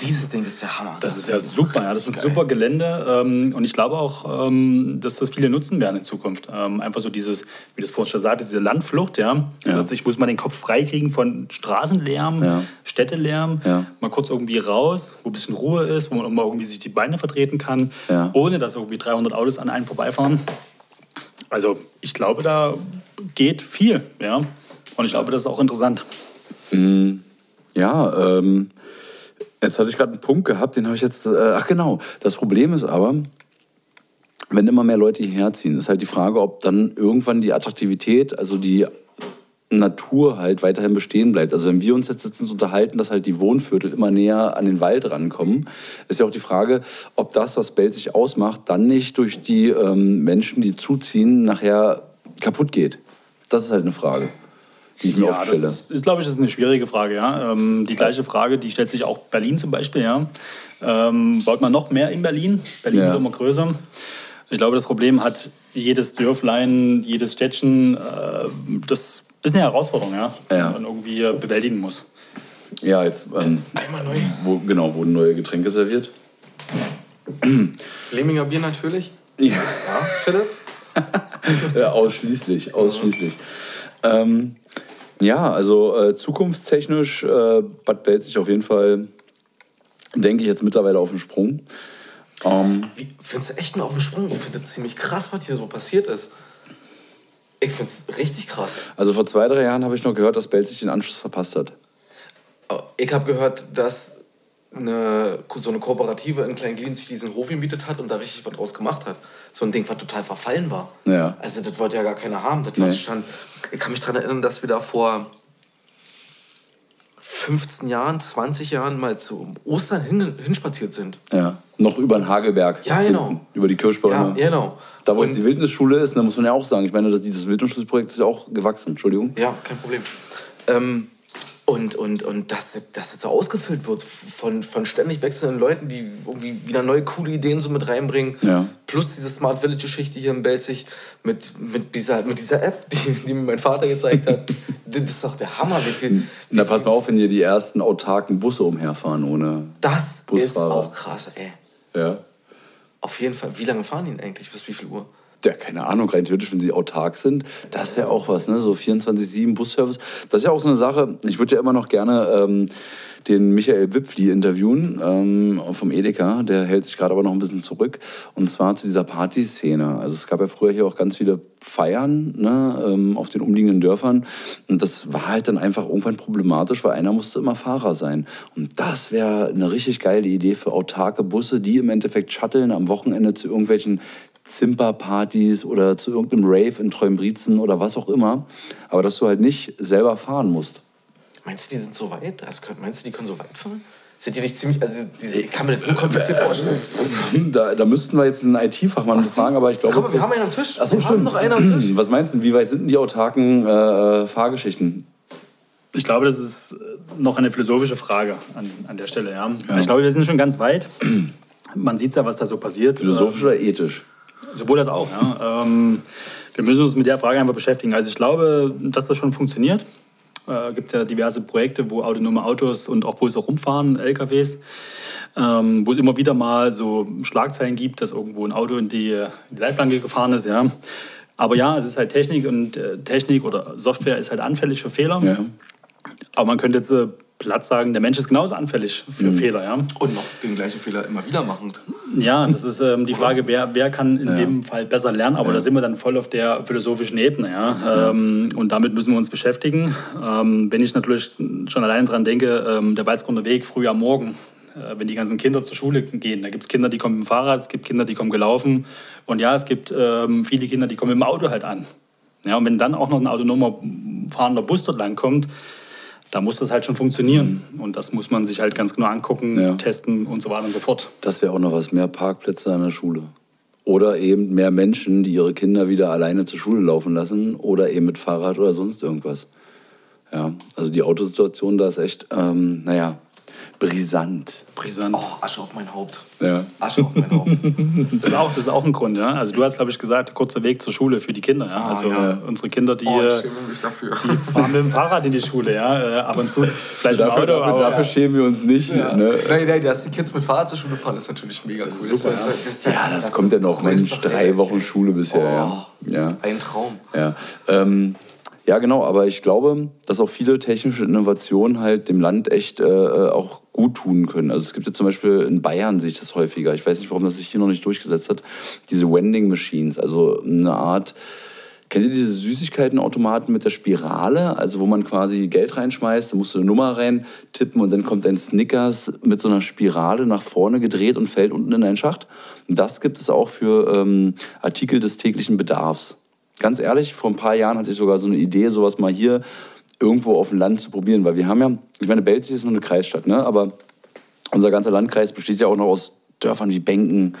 [SPEAKER 2] Dieses Ding ist der Hammer.
[SPEAKER 3] Das, das ist ja super. Ja. Das ist ein super Gelände. Ähm, und ich glaube auch, ähm, dass das viele nutzen werden in Zukunft. Ähm, einfach so dieses, wie das vorhin schon sagte, diese Landflucht. Ja. ja. Also ich muss mal den Kopf freikriegen von Straßenlärm, ja. Städtelärm. Ja. Mal kurz irgendwie raus, wo ein bisschen Ruhe ist, wo man auch mal irgendwie sich die Beine vertreten kann, ja. ohne dass irgendwie 300 Autos an einen vorbeifahren. Also ich glaube, da geht viel, ja. Und ich glaube, das ist auch interessant.
[SPEAKER 1] Mm, ja, ähm, jetzt hatte ich gerade einen Punkt gehabt, den habe ich jetzt. Äh, ach genau, das Problem ist aber, wenn immer mehr Leute hierher ziehen, ist halt die Frage, ob dann irgendwann die Attraktivität, also die Natur halt weiterhin bestehen bleibt. Also wenn wir uns jetzt sitzen unterhalten, dass halt die Wohnviertel immer näher an den Wald rankommen, ist ja auch die Frage, ob das, was Belt sich ausmacht, dann nicht durch die ähm, Menschen, die zuziehen, nachher kaputt geht. Das ist halt eine Frage, die ich mir
[SPEAKER 3] ja,
[SPEAKER 1] oft stelle.
[SPEAKER 3] Das ist, glaube ich, ist eine schwierige Frage. Ja? Ähm, die gleiche Frage, die stellt sich auch Berlin zum Beispiel. Ja? Ähm, baut man noch mehr in Berlin? Berlin ja. wird immer größer. Ich glaube, das Problem hat jedes Dörflein, jedes Städtchen. Äh, das ist eine Herausforderung, ja, die ja. man irgendwie bewältigen muss.
[SPEAKER 1] Ja, jetzt ähm,
[SPEAKER 2] einmal neu.
[SPEAKER 1] Wo, genau, wurden neue Getränke serviert.
[SPEAKER 2] Fleminger Bier natürlich.
[SPEAKER 1] Ja, ja Philipp? (laughs) ja, ausschließlich, ausschließlich. Ähm, ja, also äh, zukunftstechnisch äh, Bad Belzig auf jeden Fall, denke ich jetzt mittlerweile auf den Sprung.
[SPEAKER 2] Ähm, Wie, findest du echt nur auf den Sprung? Ich finde es ziemlich krass, was hier so passiert ist. Ich finde es richtig krass.
[SPEAKER 1] Also vor zwei, drei Jahren habe ich noch gehört, dass Belzig den Anschluss verpasst hat.
[SPEAKER 2] Oh, ich habe gehört, dass eine, so eine Kooperative in Kleinglien sich diesen Hof gemietet hat und da richtig was draus gemacht hat. So ein Ding, was total verfallen war.
[SPEAKER 1] Ja.
[SPEAKER 2] Also das wollte ja gar keiner haben. Das nee. stand, Ich kann mich daran erinnern, dass wir da vor 15 Jahren, 20 Jahren mal zu Ostern hin, hinspaziert sind.
[SPEAKER 1] Ja, noch über den Hagelberg.
[SPEAKER 2] Ja, genau.
[SPEAKER 1] Über die Kirschbäume.
[SPEAKER 2] Ja, genau.
[SPEAKER 1] Da, wo
[SPEAKER 2] Und-
[SPEAKER 1] jetzt die Wildnisschule ist, da muss man ja auch sagen, ich meine, das, das Wildnisschulprojekt ist ja auch gewachsen, Entschuldigung.
[SPEAKER 2] Ja, kein Problem. Ähm, und und, und dass, dass das so ausgefüllt wird von, von ständig wechselnden Leuten, die irgendwie wieder neue coole Ideen so mit reinbringen.
[SPEAKER 1] Ja.
[SPEAKER 2] Plus diese Smart Village-Geschichte hier in Belzig mit, mit, dieser, mit dieser App, die, die mir mein Vater gezeigt hat. (laughs) das ist doch der Hammer, wie viel.
[SPEAKER 1] Na, pass mal auf, wenn hier die ersten autarken Busse umherfahren ohne.
[SPEAKER 2] Das ist
[SPEAKER 1] Busfahrer.
[SPEAKER 2] auch krass, ey.
[SPEAKER 1] Ja.
[SPEAKER 2] Auf jeden Fall. Wie lange fahren die denn eigentlich? Bis wie viel Uhr?
[SPEAKER 1] Ja, keine Ahnung, rein theoretisch, wenn sie autark sind, das wäre auch was, ne? So 24-7 Busservice. Das ist ja auch so eine Sache. Ich würde ja immer noch gerne ähm, den Michael Wipfli interviewen ähm, vom Edeka. Der hält sich gerade aber noch ein bisschen zurück. Und zwar zu dieser Partyszene. Also es gab ja früher hier auch ganz viele Feiern ne, ähm, auf den umliegenden Dörfern. Und das war halt dann einfach irgendwann problematisch, weil einer musste immer Fahrer sein. Und das wäre eine richtig geile Idee für autarke Busse, die im Endeffekt shutteln am Wochenende zu irgendwelchen Zimperpartys oder zu irgendeinem Rave in Treumbrezen oder was auch immer. Aber dass du halt nicht selber fahren musst.
[SPEAKER 2] Meinst du, die sind so weit? Das können, meinst du, die können so weit fahren? Sind die nicht ziemlich. Also, diese, ich kann mir das nur kompliziert vorstellen. (laughs)
[SPEAKER 1] Da, da müssten wir jetzt einen IT-Fachmann befragen, aber ich glaube...
[SPEAKER 2] Guck mal, wir
[SPEAKER 1] so-
[SPEAKER 2] haben einen am Tisch.
[SPEAKER 1] Ach so,
[SPEAKER 2] wir
[SPEAKER 1] stimmt.
[SPEAKER 2] haben noch einen am Tisch. (clears throat)
[SPEAKER 1] Was meinst du, wie weit sind denn die autarken äh, Fahrgeschichten?
[SPEAKER 3] Ich glaube, das ist noch eine philosophische Frage an, an der Stelle. Ja. Ich glaube, wir sind schon ganz weit. (clears throat) Man sieht ja, was da so passiert.
[SPEAKER 1] Philosophisch oder ethisch?
[SPEAKER 3] Sowohl das auch. Ja. Ähm, wir müssen uns mit der Frage einfach beschäftigen. Also ich glaube, dass das schon funktioniert. Äh, gibt ja diverse Projekte, wo autonome Autos und auch Busse rumfahren, LKWs, ähm, wo es immer wieder mal so Schlagzeilen gibt, dass irgendwo ein Auto in die, in die Leitplanke gefahren ist. Ja. Aber ja, es ist halt Technik und äh, Technik oder Software ist halt anfällig für Fehler.
[SPEAKER 1] Ja.
[SPEAKER 3] Aber man könnte jetzt äh, platt sagen, der Mensch ist genauso anfällig für Fehler. Ja.
[SPEAKER 2] Und noch den gleichen Fehler immer wieder machen.
[SPEAKER 3] Ja, das ist ähm, die Frage, wer, wer kann in dem Fall besser lernen, aber da sind wir dann voll auf der philosophischen Ebene. Ja? Ähm, und damit müssen wir uns beschäftigen. Ähm, wenn ich natürlich schon allein dran denke, ähm, der Walzgründer Weg früh am Morgen, äh, wenn die ganzen Kinder zur Schule gehen, da gibt es Kinder, die kommen mit dem Fahrrad, es gibt Kinder, die kommen gelaufen und ja, es gibt ähm, viele Kinder, die kommen mit dem Auto halt an. Ja, und wenn dann auch noch ein autonomer fahrender Bus dort langkommt, da muss das halt schon funktionieren. Und das muss man sich halt ganz genau angucken,
[SPEAKER 1] Ja.
[SPEAKER 3] testen und so weiter und so fort.
[SPEAKER 1] Das wäre auch noch was, mehr Parkplätze an der Schule. Oder eben mehr Menschen, die ihre Kinder wieder alleine zur Schule laufen lassen oder eben mit Fahrrad oder sonst irgendwas. Ja, also die Autosituation da ist echt, ähm, naja, brisant.
[SPEAKER 3] Brisant.
[SPEAKER 2] Oh, Asche auf mein Haupt.
[SPEAKER 1] Ja.
[SPEAKER 2] Asche auf mein Haupt. (laughs)
[SPEAKER 3] Das ist auch, das ist auch ein Grund, ja. Also du hast, glaube ich, gesagt, kurzer Weg zur Schule für die Kinder. Ja? also
[SPEAKER 2] ja.
[SPEAKER 3] unsere Kinder, die,
[SPEAKER 2] Oh, ich schäme mich dafür.
[SPEAKER 3] die fahren mit dem Fahrrad in die Schule, ja. Äh, ab und zu vielleicht
[SPEAKER 1] Dafür,
[SPEAKER 3] Auto,
[SPEAKER 1] dafür,
[SPEAKER 3] aber,
[SPEAKER 1] dafür schämen wir uns nicht. Ne?
[SPEAKER 2] Nein, nein, dass die Kids mit Fahrrad zur Schule fahren, ist natürlich mega cool. Das ist
[SPEAKER 3] super,
[SPEAKER 2] ja. Das ist
[SPEAKER 1] Ja, das, kommt ja noch, Mensch, drei Wochen Schule bisher. ja. ja.
[SPEAKER 2] Ein Traum.
[SPEAKER 1] Ja, ähm, ja, genau, aber ich glaube, dass auch viele technische Innovationen halt dem Land echt äh, auch gut tun können. Also es gibt ja zum Beispiel in Bayern sich das häufiger. Ich weiß nicht, warum das sich hier noch nicht durchgesetzt hat. Diese Wending Machines, also eine Art. Kennt ihr diese Süßigkeitenautomaten mit der Spirale? Also wo man quasi Geld reinschmeißt, da musst du eine Nummer rein tippen und dann kommt ein Snickers mit so einer Spirale nach vorne gedreht und fällt unten in einen Schacht. Und das gibt es auch für ähm, Artikel des täglichen Bedarfs. Ganz ehrlich, vor ein paar Jahren hatte ich sogar so eine Idee, sowas mal hier irgendwo auf dem Land zu probieren, weil wir haben ja, ich meine, Belzig ist nur eine Kreisstadt, ne? aber unser ganzer Landkreis besteht ja auch noch aus Dörfern wie Benken,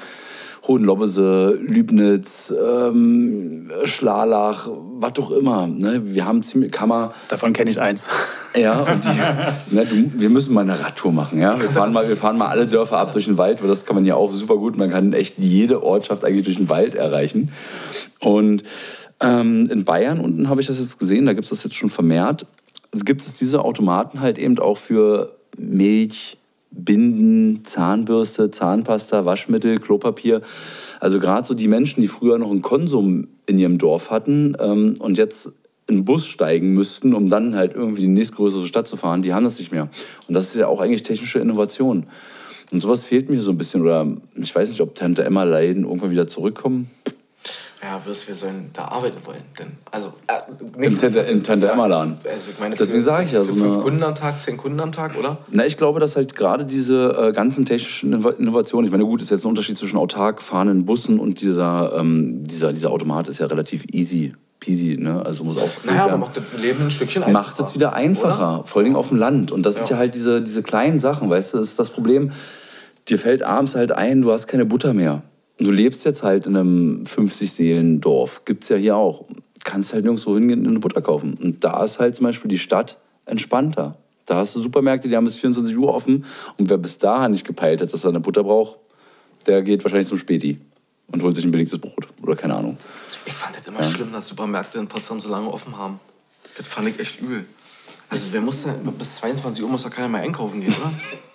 [SPEAKER 1] Hohenlobbese, Lübnitz, ähm, Schlalach, was doch immer. Ne? Wir haben ziemlich, Kammer,
[SPEAKER 3] davon kenne ich eins.
[SPEAKER 1] ja, und die, ne, du, wir müssen mal eine Radtour machen. Ja? Wir, fahren mal, wir fahren mal alle Dörfer ab durch den Wald, weil das kann man ja auch super gut. Man kann echt jede Ortschaft eigentlich durch den Wald erreichen. Und ähm, in Bayern unten habe ich das jetzt gesehen, da gibt es das jetzt schon vermehrt. Gibt es diese Automaten halt eben auch für Milch, Binden, Zahnbürste, Zahnpasta, Waschmittel, Klopapier. Also gerade so die Menschen, die früher noch einen Konsum in ihrem Dorf hatten ähm, und jetzt in den Bus steigen müssten, um dann halt irgendwie in die nächstgrößere Stadt zu fahren, die haben das nicht mehr. Und das ist ja auch eigentlich technische Innovation. Und sowas fehlt mir so ein bisschen. Oder ich weiß nicht, ob Tante Emma Leiden irgendwann wieder zurückkommen.
[SPEAKER 2] Ja, bloß wir sollen da arbeiten wollen. Denn, also, äh,
[SPEAKER 1] Im Tante, im Tante Emma Laden.
[SPEAKER 2] Also ich meine,
[SPEAKER 1] Deswegen sage ich ja, so
[SPEAKER 2] fünf Kunden am Tag, zehn Kunden am Tag, oder?
[SPEAKER 1] Na, ich glaube, dass halt gerade diese äh, ganzen technischen Innov- Innovationen, ich meine, gut, ist jetzt ein Unterschied zwischen autark fahrenden Bussen und dieser, ähm, dieser, dieser Automat ist ja relativ easy peasy, ne? Also muss auch
[SPEAKER 2] Naja,
[SPEAKER 1] werden.
[SPEAKER 2] macht das Leben ein Stückchen einfacher.
[SPEAKER 1] macht es wieder einfacher, vor allen Dingen auf dem Land. Und das sind ja
[SPEAKER 2] Ja.
[SPEAKER 1] halt diese, diese kleinen Sachen, weißt du, das ist das Problem. Dir fällt abends halt ein, du hast keine Butter mehr. Du lebst jetzt halt in einem 50-Seelen-Dorf. Gibt's ja hier auch. Kannst halt nirgendwo hingehen und eine Butter kaufen. Und da ist halt zum Beispiel die Stadt entspannter. Da hast du Supermärkte, die haben bis 24 Uhr offen. Und wer bis dahin nicht gepeilt hat, dass er eine Butter braucht, der geht wahrscheinlich zum Späti und holt sich ein billiges Brot. Oder keine Ahnung.
[SPEAKER 2] Ich fand das immer schlimm, dass Supermärkte in Potsdam so lange offen haben. Das fand ich echt übel. Also wer muss denn, bis 22 Uhr muss doch keiner mehr einkaufen gehen, oder? (laughs)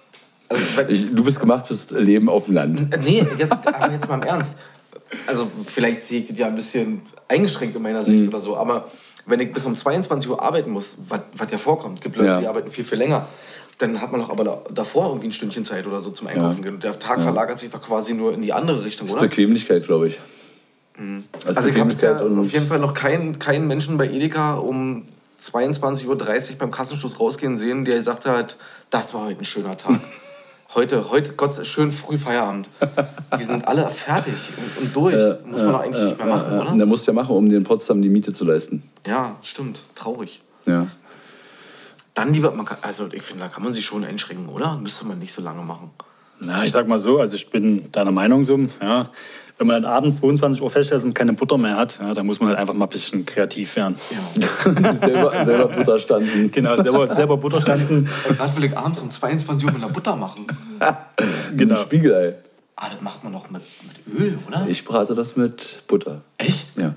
[SPEAKER 2] Also,
[SPEAKER 1] Ich, du bist gemacht fürs Leben auf dem Land.
[SPEAKER 2] Äh, nee, jetzt, aber jetzt mal im Ernst. Also vielleicht sehe ich das ja ein bisschen eingeschränkt in meiner
[SPEAKER 1] Mhm.
[SPEAKER 2] Sicht oder so, aber wenn ich bis um 22 Uhr arbeiten muss, was ja vorkommt, gibt Leute,
[SPEAKER 1] Ja.
[SPEAKER 2] die arbeiten viel, viel länger, dann hat man doch aber da- davor irgendwie ein Stündchen Zeit oder so zum Einkaufen gehen. Und der Tag verlagert sich doch quasi nur in die andere Richtung,
[SPEAKER 1] Das ist
[SPEAKER 2] oder?
[SPEAKER 1] Bequemlichkeit, glaube ich.
[SPEAKER 2] Also ich habe bisher
[SPEAKER 1] und
[SPEAKER 2] auf jeden Fall noch keinen, keinen Menschen bei Edeka um 22.30 Uhr beim Kassenstoß rausgehen sehen, der gesagt hat, das war heute ein schöner Tag. (laughs) Heute, heute, Gott sei schön früh Feierabend. Die sind alle fertig und, und durch. Muss man doch eigentlich nicht mehr machen,
[SPEAKER 1] Ja,
[SPEAKER 2] oder?
[SPEAKER 1] der musst ja machen, um dir in Potsdam die Miete zu leisten.
[SPEAKER 2] Ja, stimmt. Traurig.
[SPEAKER 1] Ja.
[SPEAKER 2] Dann lieber, man kann, also ich finde, da kann man sich schon einschränken, oder? Müsste man nicht so lange machen.
[SPEAKER 3] Na, ich sag mal so, also ich bin deiner Meinung so, ja. Wenn man dann abends 22 Uhr feststellt und keine Butter mehr hat, ja, dann muss man halt einfach mal ein bisschen kreativ werden.
[SPEAKER 2] Ja. (laughs)
[SPEAKER 1] Selber, selber Butter standen.
[SPEAKER 3] Genau, selber, selber Butter stanzen.
[SPEAKER 2] Und was will ich abends um 22 Uhr mit einer Butter machen? (laughs)
[SPEAKER 1] Genau. Ein Spiegelei.
[SPEAKER 2] Ah, das macht man doch mit, mit Öl, oder?
[SPEAKER 1] Ich brate das mit Butter.
[SPEAKER 2] Echt?
[SPEAKER 1] Ja.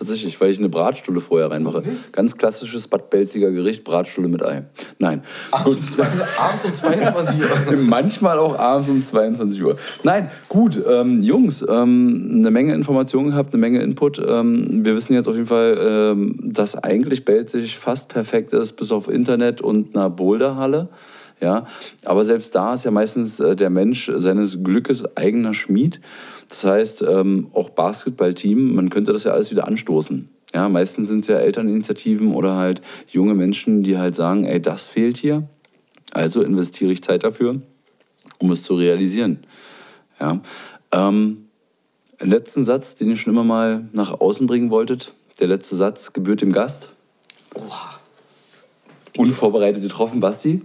[SPEAKER 1] Tatsächlich, weil ich eine Bratstulle vorher reinmache. Ganz klassisches Bad Belziger Gericht, Bratstulle mit Ei. Nein.
[SPEAKER 2] Abends um, zwei, abends um 22 Uhr. (laughs)
[SPEAKER 1] Manchmal auch abends um 22 Uhr. Nein, gut, ähm, Jungs, ähm, eine Menge Informationen gehabt, eine Menge Input. Ähm, wir wissen jetzt auf jeden Fall, ähm, dass eigentlich Belzig fast perfekt ist, bis auf Internet und einer Boulderhalle. Ja, aber selbst da ist ja meistens äh, der Mensch seines Glückes eigener Schmied. Das heißt, ähm, auch Basketballteam, man könnte das ja alles wieder anstoßen. Ja, meistens sind es ja Elterninitiativen oder halt junge Menschen, die halt sagen, ey, das fehlt hier. Also investiere ich Zeit dafür, um es zu realisieren. Ja. Ähm, letzten Satz, den ihr schon immer mal nach außen bringen wolltet. Der letzte Satz gebührt dem Gast.
[SPEAKER 2] Oha.
[SPEAKER 1] Unvorbereitet getroffen, Basti.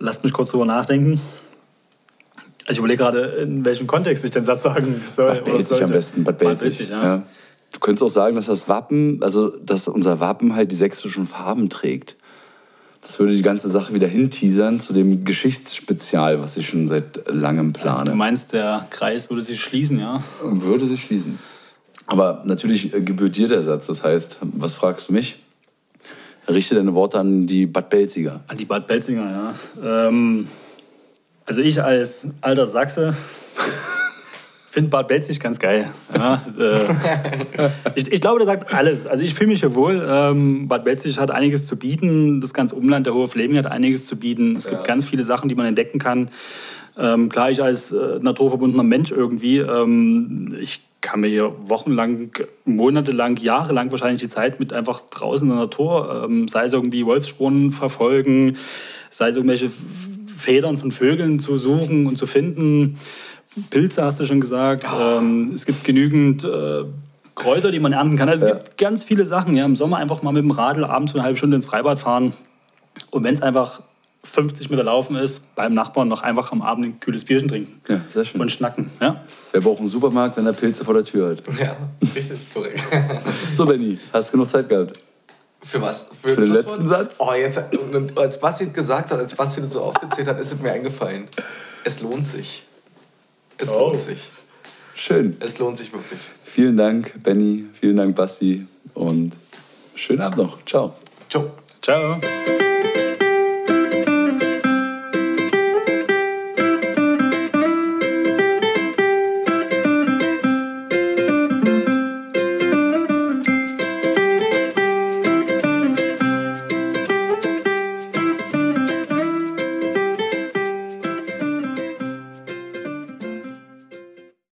[SPEAKER 3] Lasst mich kurz drüber nachdenken. Ich überlege gerade, in welchem Kontext ich den Satz sagen soll.
[SPEAKER 1] Bad Belzig am besten. Bad Belzig.
[SPEAKER 3] ja.
[SPEAKER 1] ja. Du könntest auch sagen, dass das Wappen, also dass unser Wappen halt die sächsischen Farben trägt. Das würde die ganze Sache wieder hinteasern zu dem Geschichtsspezial, was ich schon seit langem plane.
[SPEAKER 3] Du meinst, der Kreis würde sich schließen, ja?
[SPEAKER 1] Würde sich schließen. Aber natürlich äh, gebührt dir der Satz. Das heißt, was fragst du mich? Richte deine Worte an die Bad Belziger.
[SPEAKER 3] An die Bad Belzinger, ja. Ähm, also ich als alter Sachse finde Bad Belzig ganz geil. Ja, äh, ich, ich glaube, der sagt alles. Also ich fühle mich hier wohl. Ähm, Bad Belzig hat einiges zu bieten. Das ganze Umland der Hohe Fleming hat einiges zu bieten. Es gibt ganz viele Sachen, die man entdecken kann. Ähm, klar, ich als äh, naturverbundener Mensch irgendwie, ähm, ich kann mir hier wochenlang, monatelang, jahrelang wahrscheinlich die Zeit mit einfach draußen in der Natur, ähm, sei es irgendwie Wolfsspuren verfolgen, sei es irgendwelche Federn von Vögeln zu suchen und zu finden. Pilze hast du schon gesagt. Ähm, es gibt genügend äh, Kräuter, die man ernten kann. Also es gibt ganz viele Sachen. Ja. Im Sommer einfach mal mit dem Radl abends eine halbe Stunde ins Freibad fahren. Und wenn es einfach 50 Meter laufen ist, beim Nachbarn noch einfach am Abend ein kühles Bierchen trinken.
[SPEAKER 1] Ja, sehr schön.
[SPEAKER 3] Und schnacken. Ja.
[SPEAKER 1] Wer braucht einen Supermarkt, wenn er Pilze vor der Tür hat?
[SPEAKER 2] Ja, richtig, korrekt. (laughs)
[SPEAKER 1] So, Benny, hast du genug Zeit gehabt?
[SPEAKER 2] Für was?
[SPEAKER 1] Für den
[SPEAKER 2] Schlusswort?
[SPEAKER 1] letzten Satz?
[SPEAKER 2] Oh, jetzt, als Basti es gesagt hat, als Basti das so aufgezählt hat, ist es mir eingefallen. Es lohnt sich. Es
[SPEAKER 3] Oh.
[SPEAKER 2] lohnt sich.
[SPEAKER 1] Schön.
[SPEAKER 2] Es lohnt sich wirklich.
[SPEAKER 1] Vielen Dank, Benny. Vielen Dank, Basti. Und schönen Abend noch. Ciao.
[SPEAKER 2] Ciao.
[SPEAKER 3] Ciao.